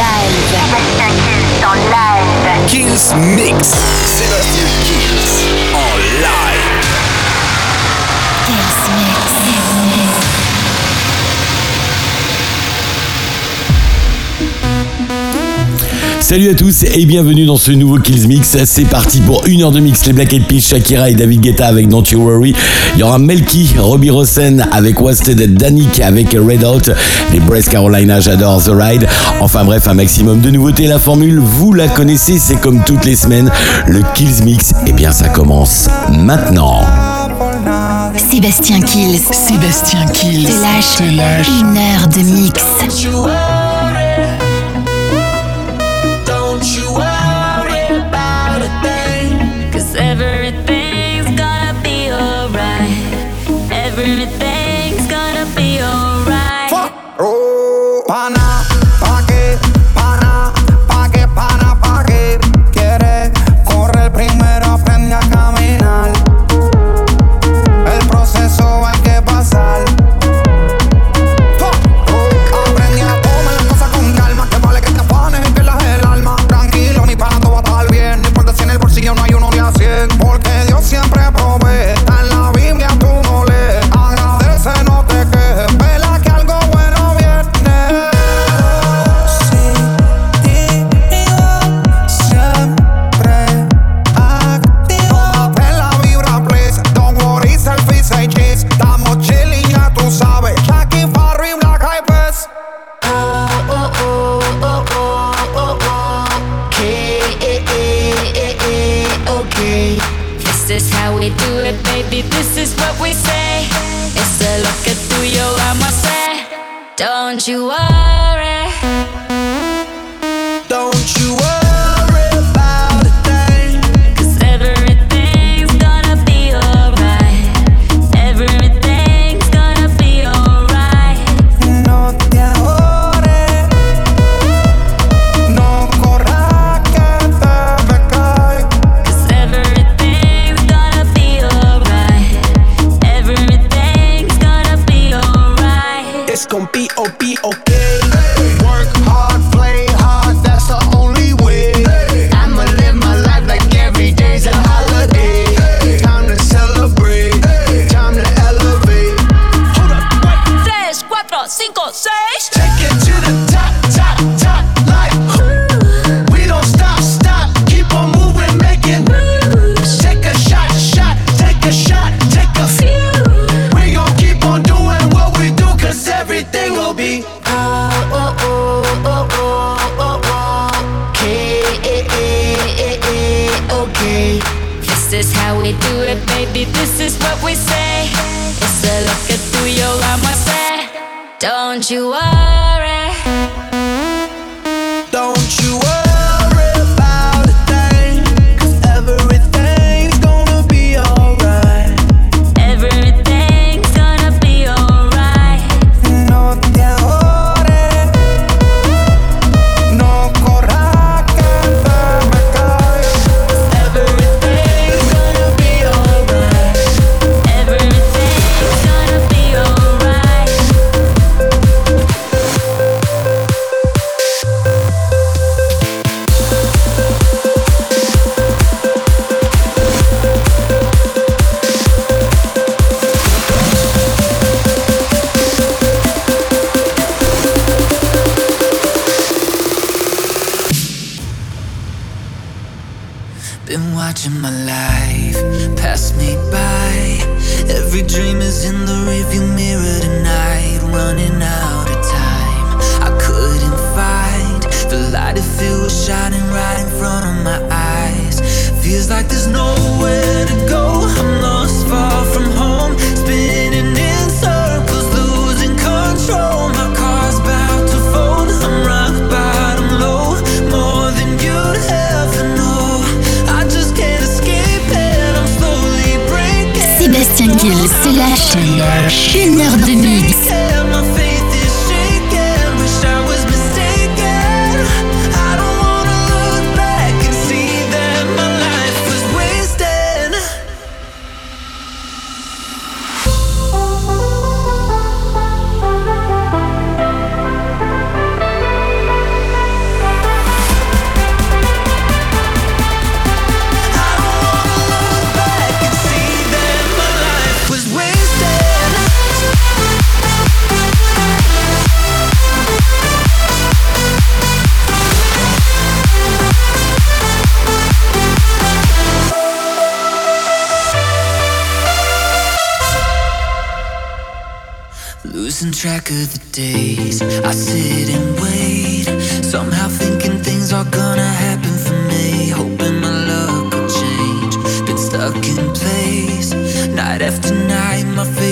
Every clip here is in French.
live. Sébastien live. Mix. Sébastien Salut à tous et bienvenue dans ce nouveau Kills Mix. C'est parti pour une heure de mix. Les Black Eyed Peas, Shakira et David Guetta avec Don't You Worry. Il y aura Melky, Robbie Rosen avec Wasted, Danik avec Red Out, les Breast Carolina, j'adore The Ride. Enfin bref, un maximum de nouveautés. La formule, vous la connaissez, c'est comme toutes les semaines. Le Kills Mix, eh bien ça commence maintenant. Sébastien Kills. Sébastien Kills. Te lâche. Te lâche. Une heure de mix. Track of the days. I sit and wait, somehow thinking things are gonna happen for me. Hoping my luck will change. Been stuck in place, night after night, my fate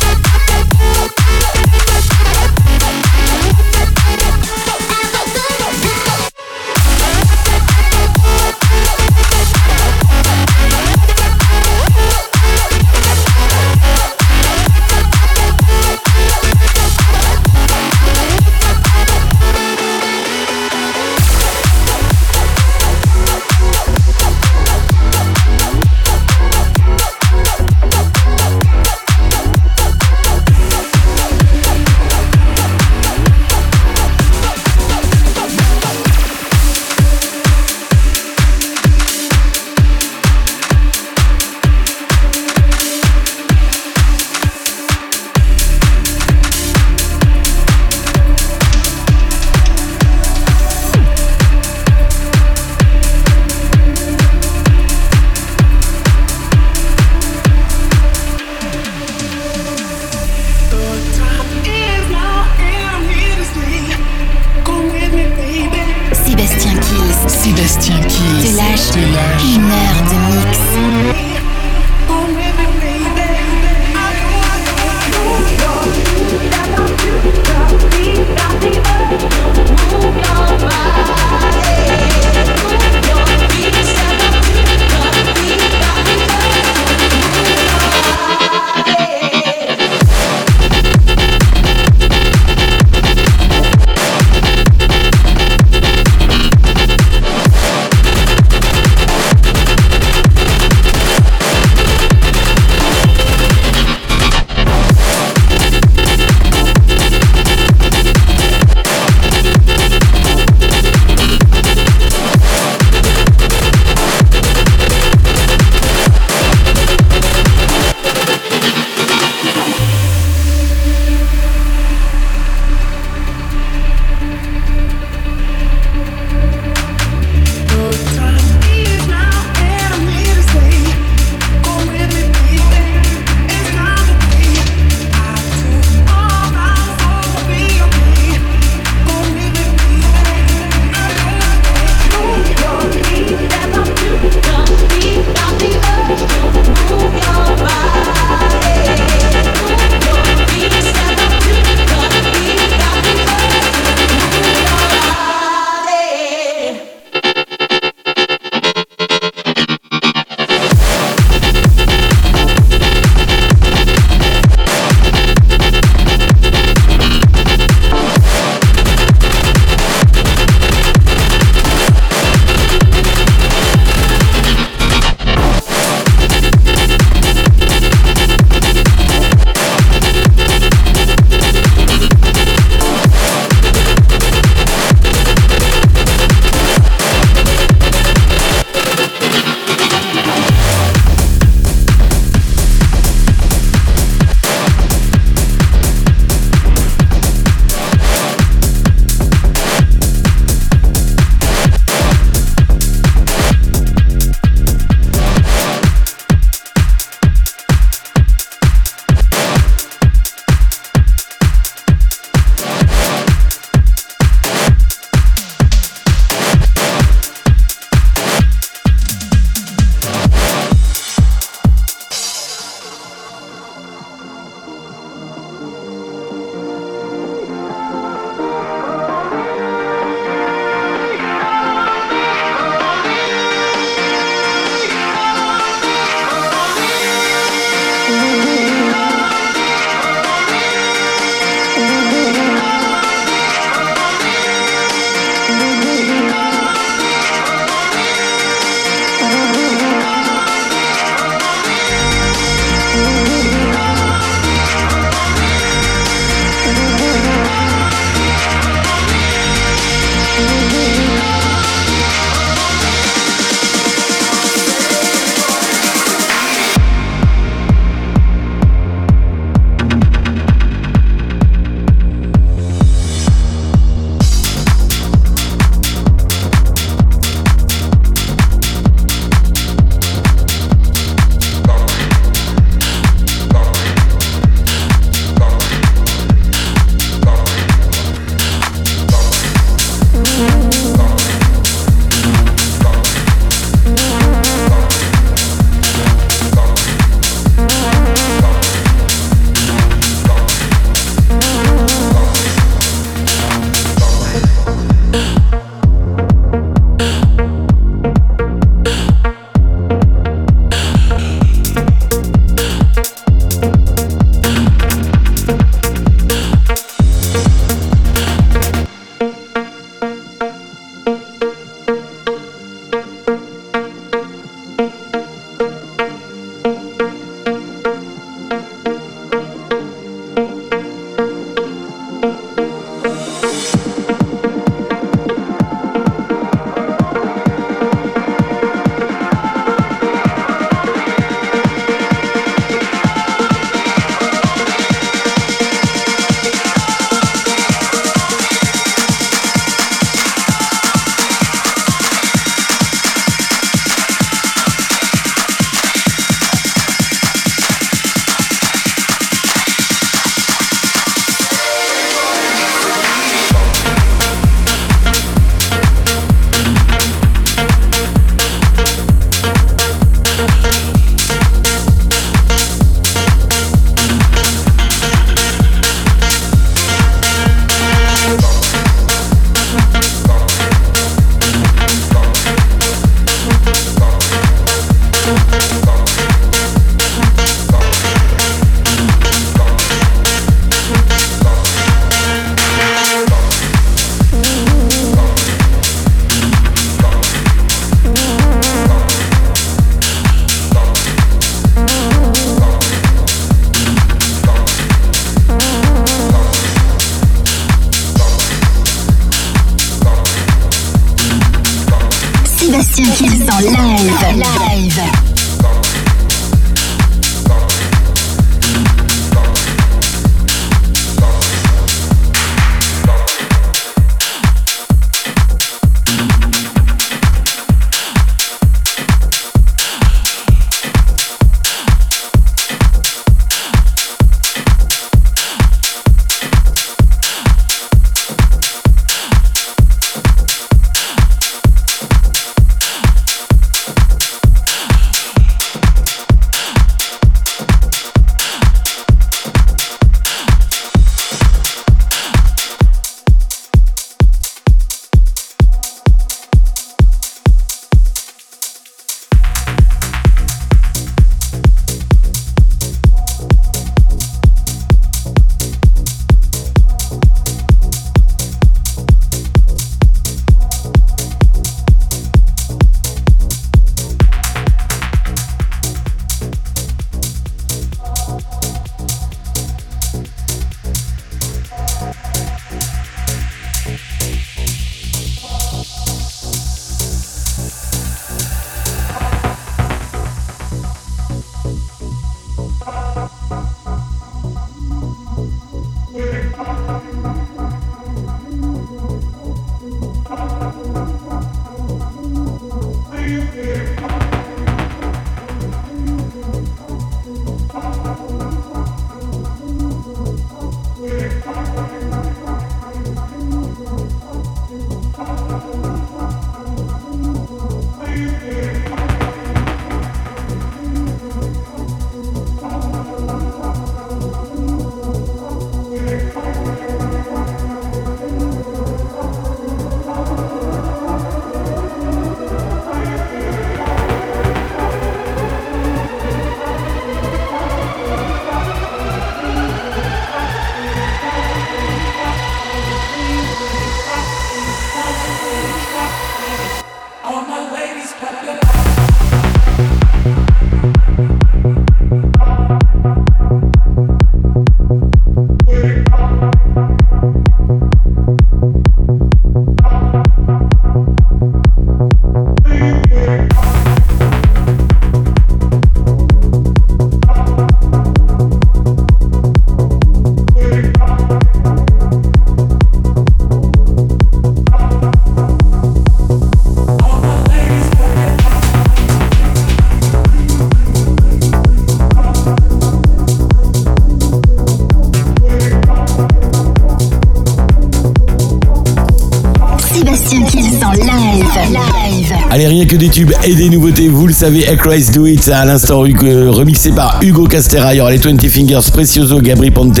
savez, Christ Do It, à l'instant euh, remixé par Hugo Castera. Il y aura les 20 Fingers, Precioso, Gabri Ponte,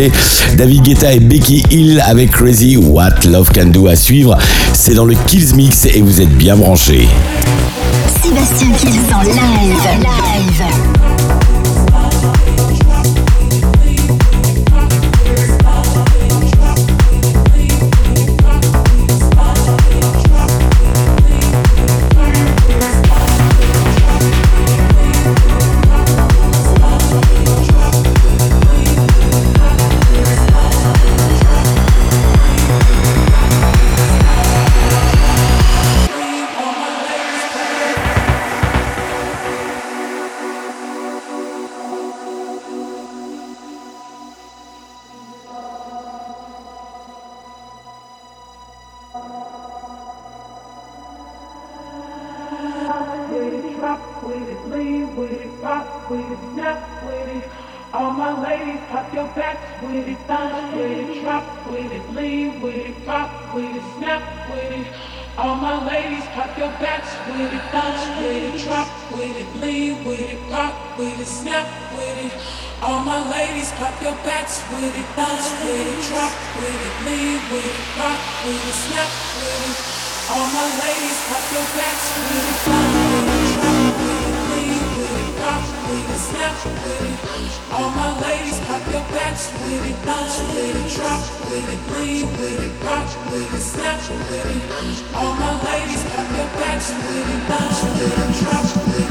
David Guetta et Becky Hill avec Crazy What Love Can Do à suivre. C'est dans le Kills Mix et vous êtes bien branchés. Sébastien Kills en live. with it, bounce with it, drop with it, lean with it, rock with it, snap with it. All my ladies, pop your backs with it, bounce with it, drop with it, lean with it, rock with it, snap with it. All my ladies, pop your backs with it, bounce with it, drop with it, lean with it, rock with it, snap with it. All my ladies, pop your backs with it, bounce with it, drop with it.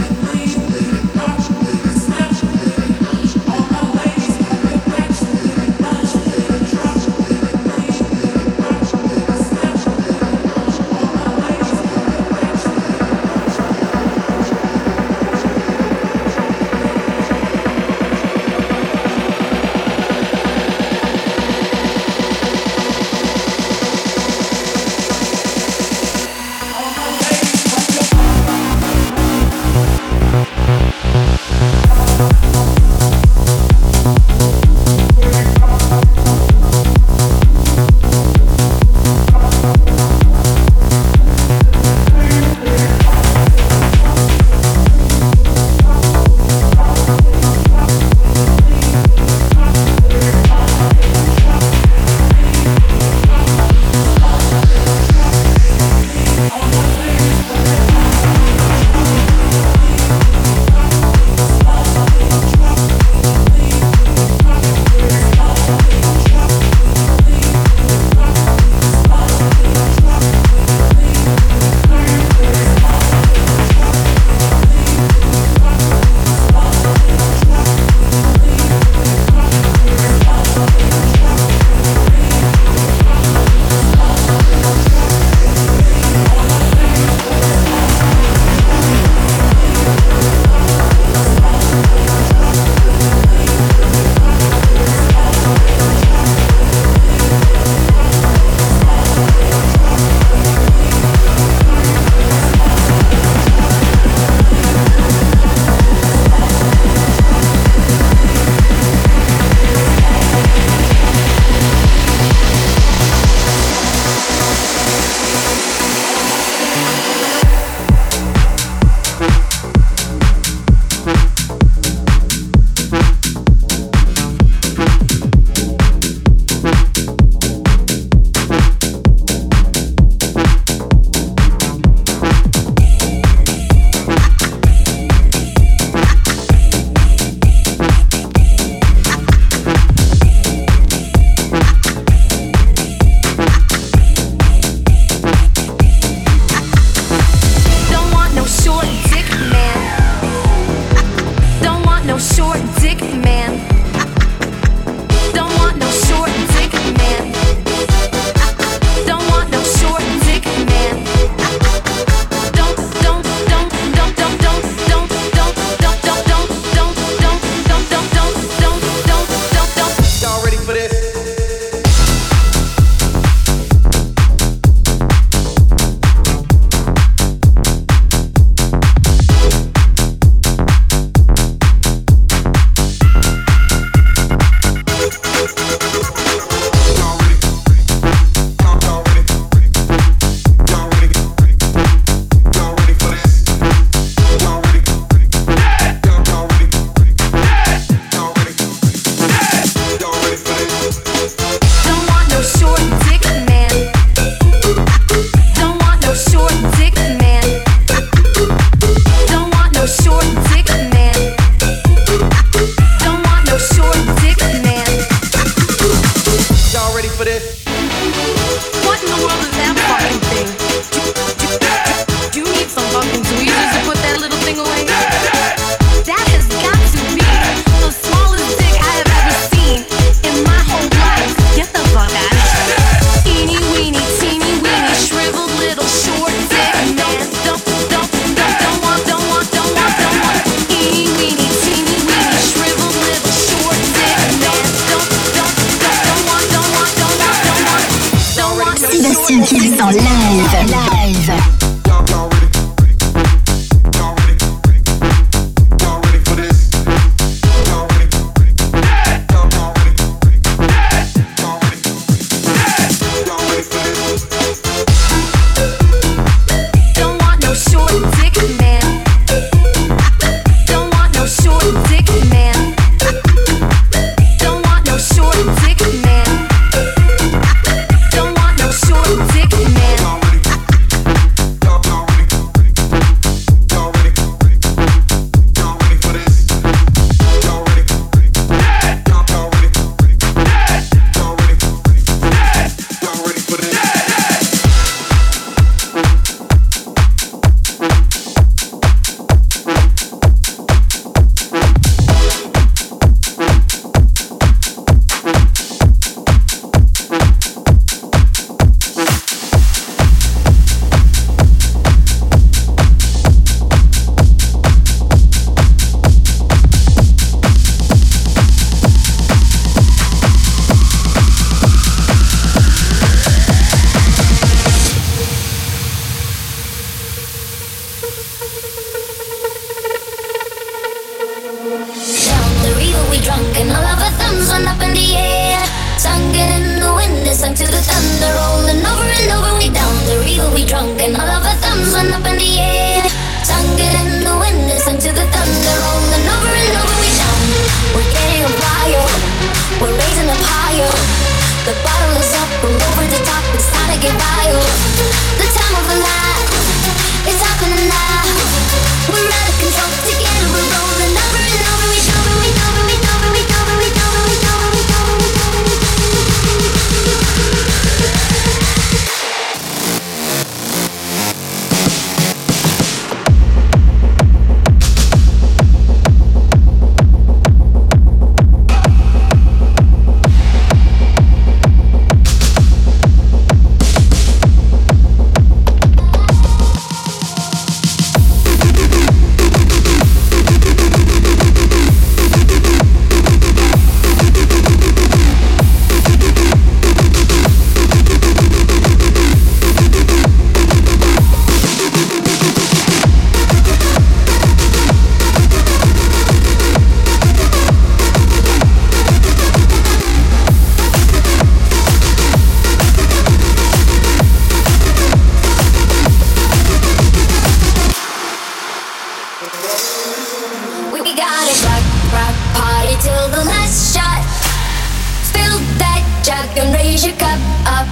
raise your cup up.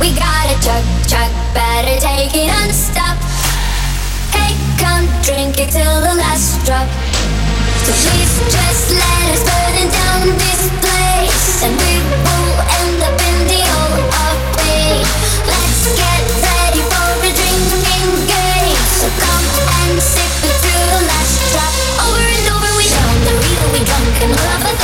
We gotta chug chug, better take it unstop. Hey, come drink it till the last drop. So please just let us burn.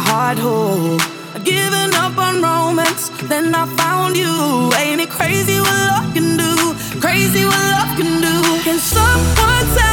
heart whole. I'd given up on romance, then I found you. Ain't it crazy what love can do? Crazy what love can do. Can someone tell?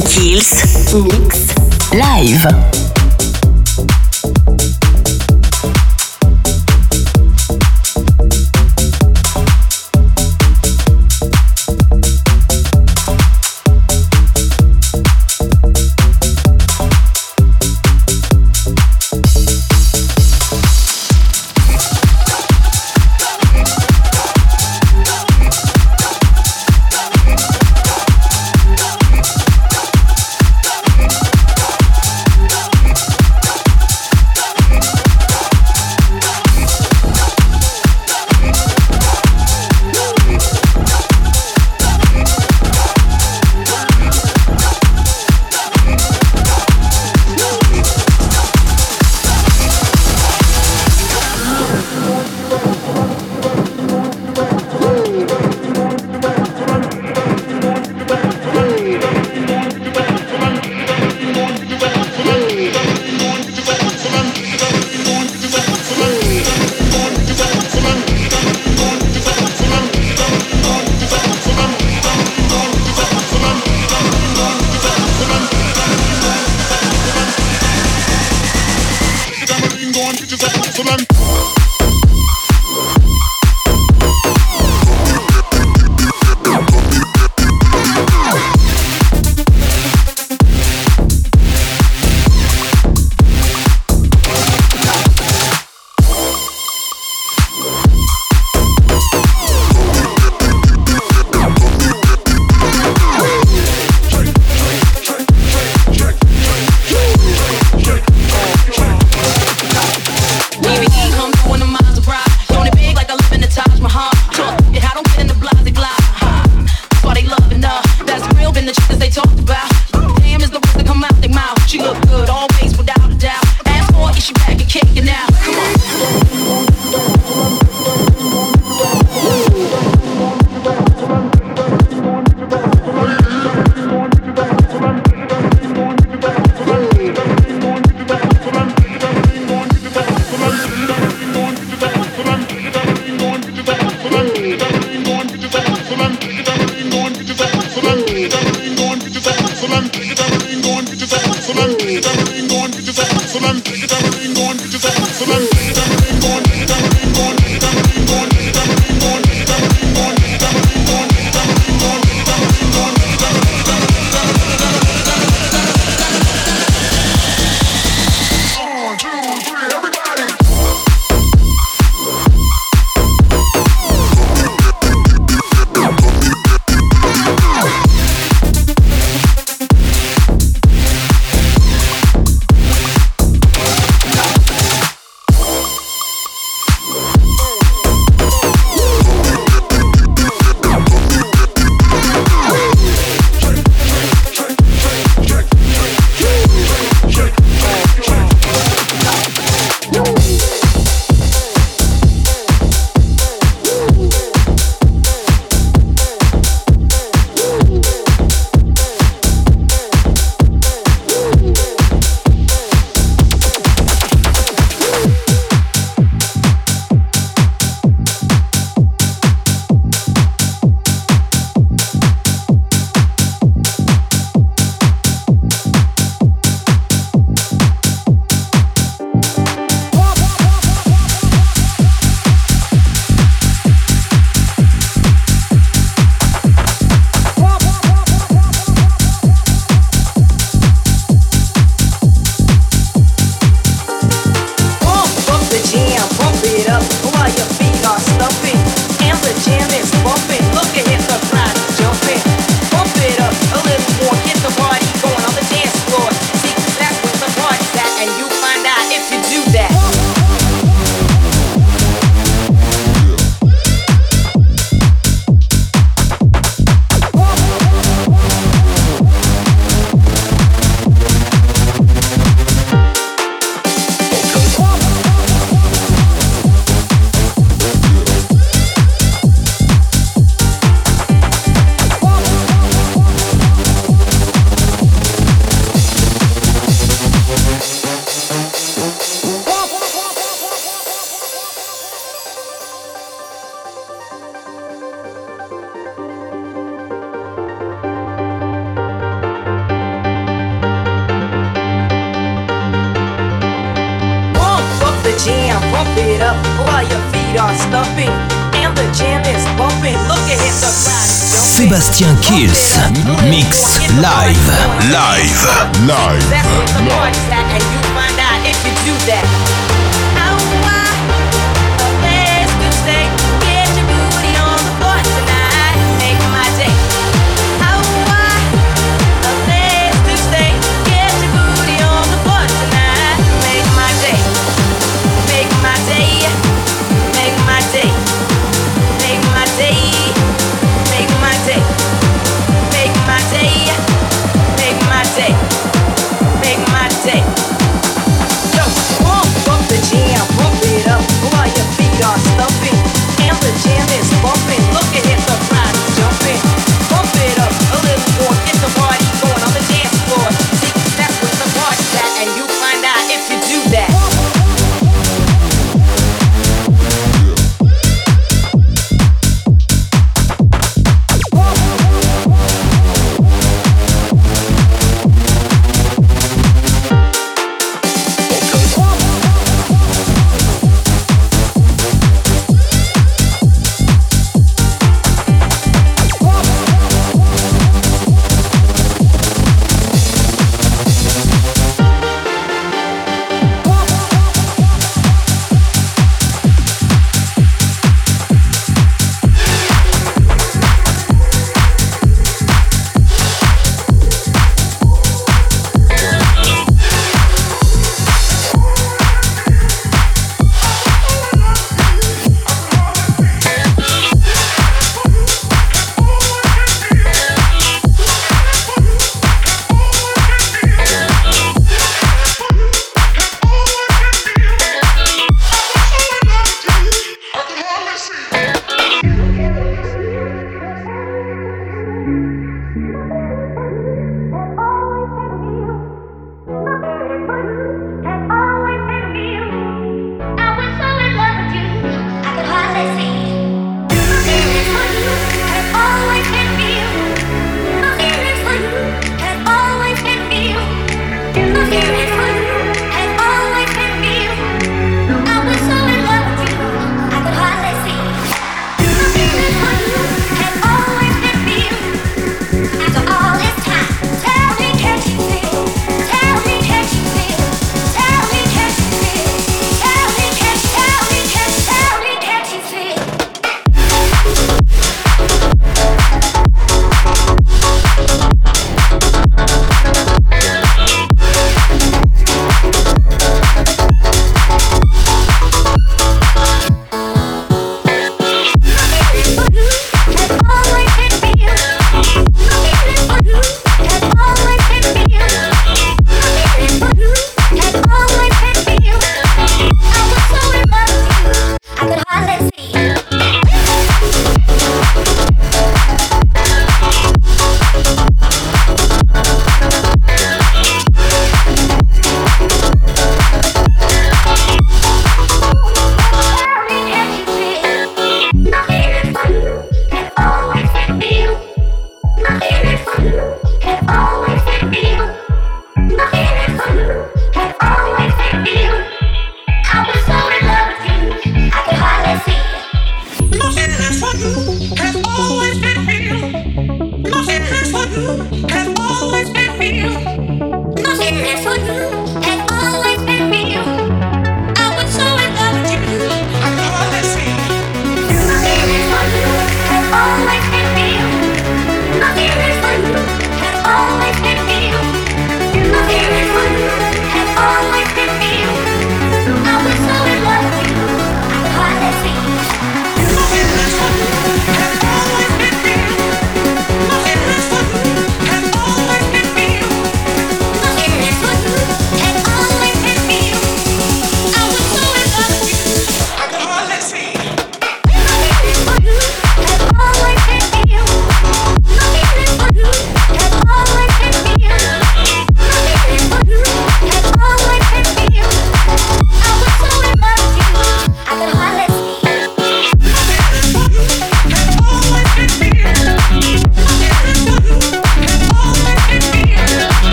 Kills, Mix, Live.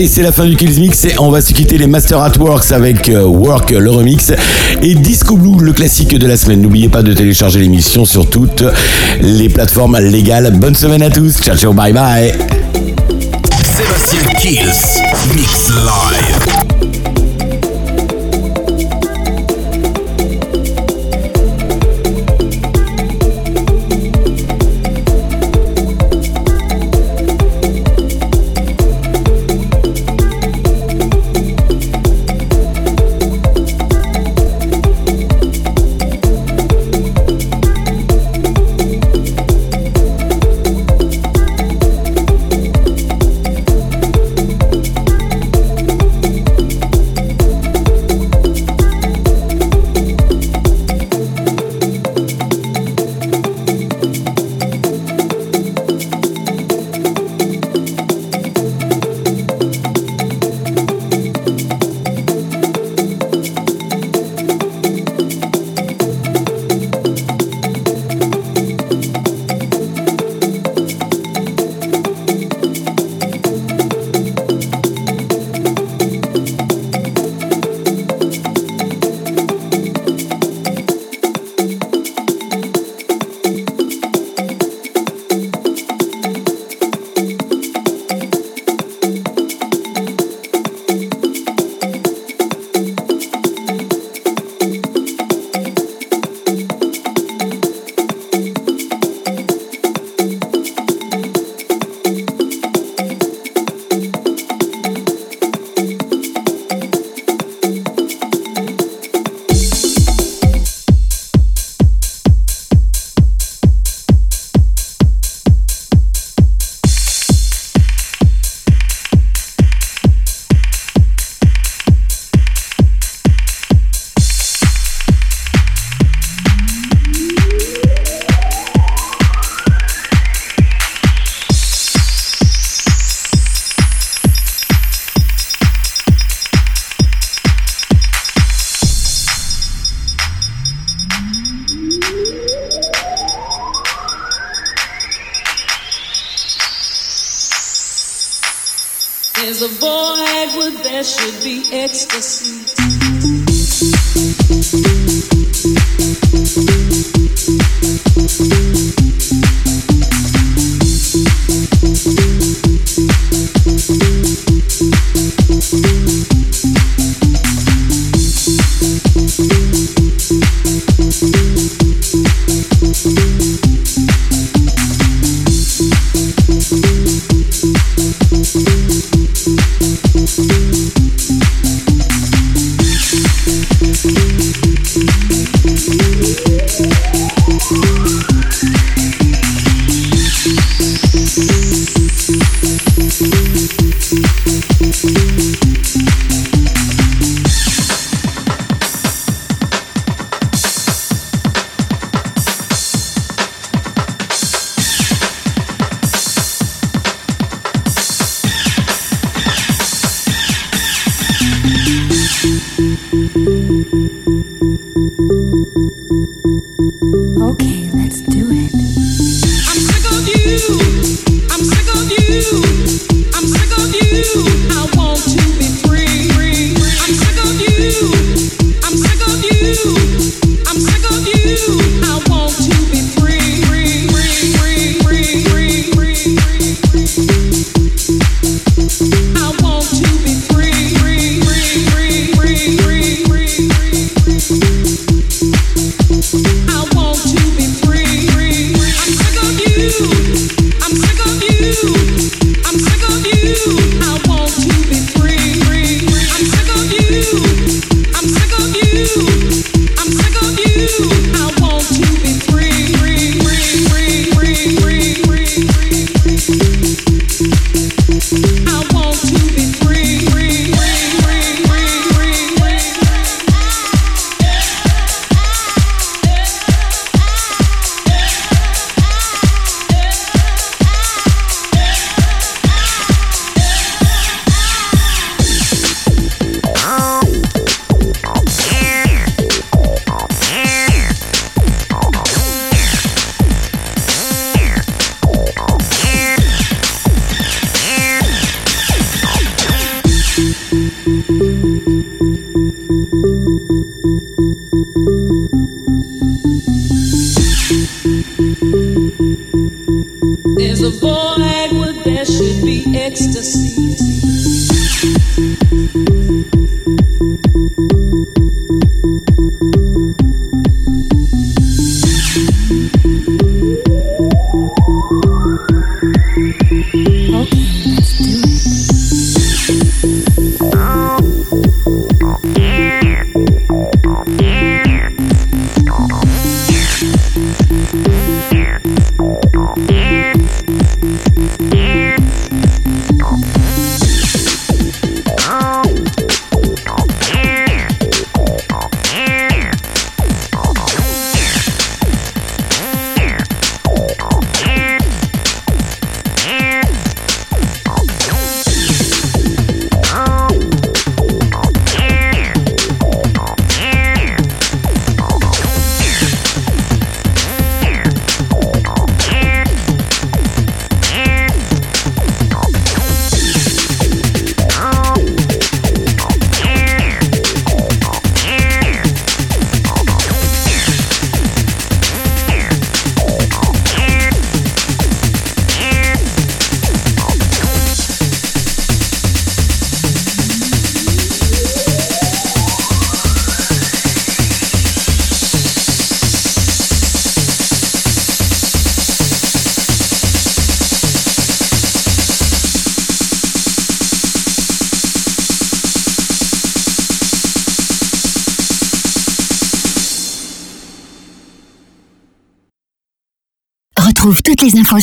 Allez, c'est la fin du Kills Mix et on va se quitter les Master at Works avec euh, Work, euh, le remix, et Disco Blue, le classique de la semaine. N'oubliez pas de télécharger l'émission sur toutes les plateformes légales. Bonne semaine à tous. Ciao, ciao, bye bye. Sébastien Kills, Mix Live.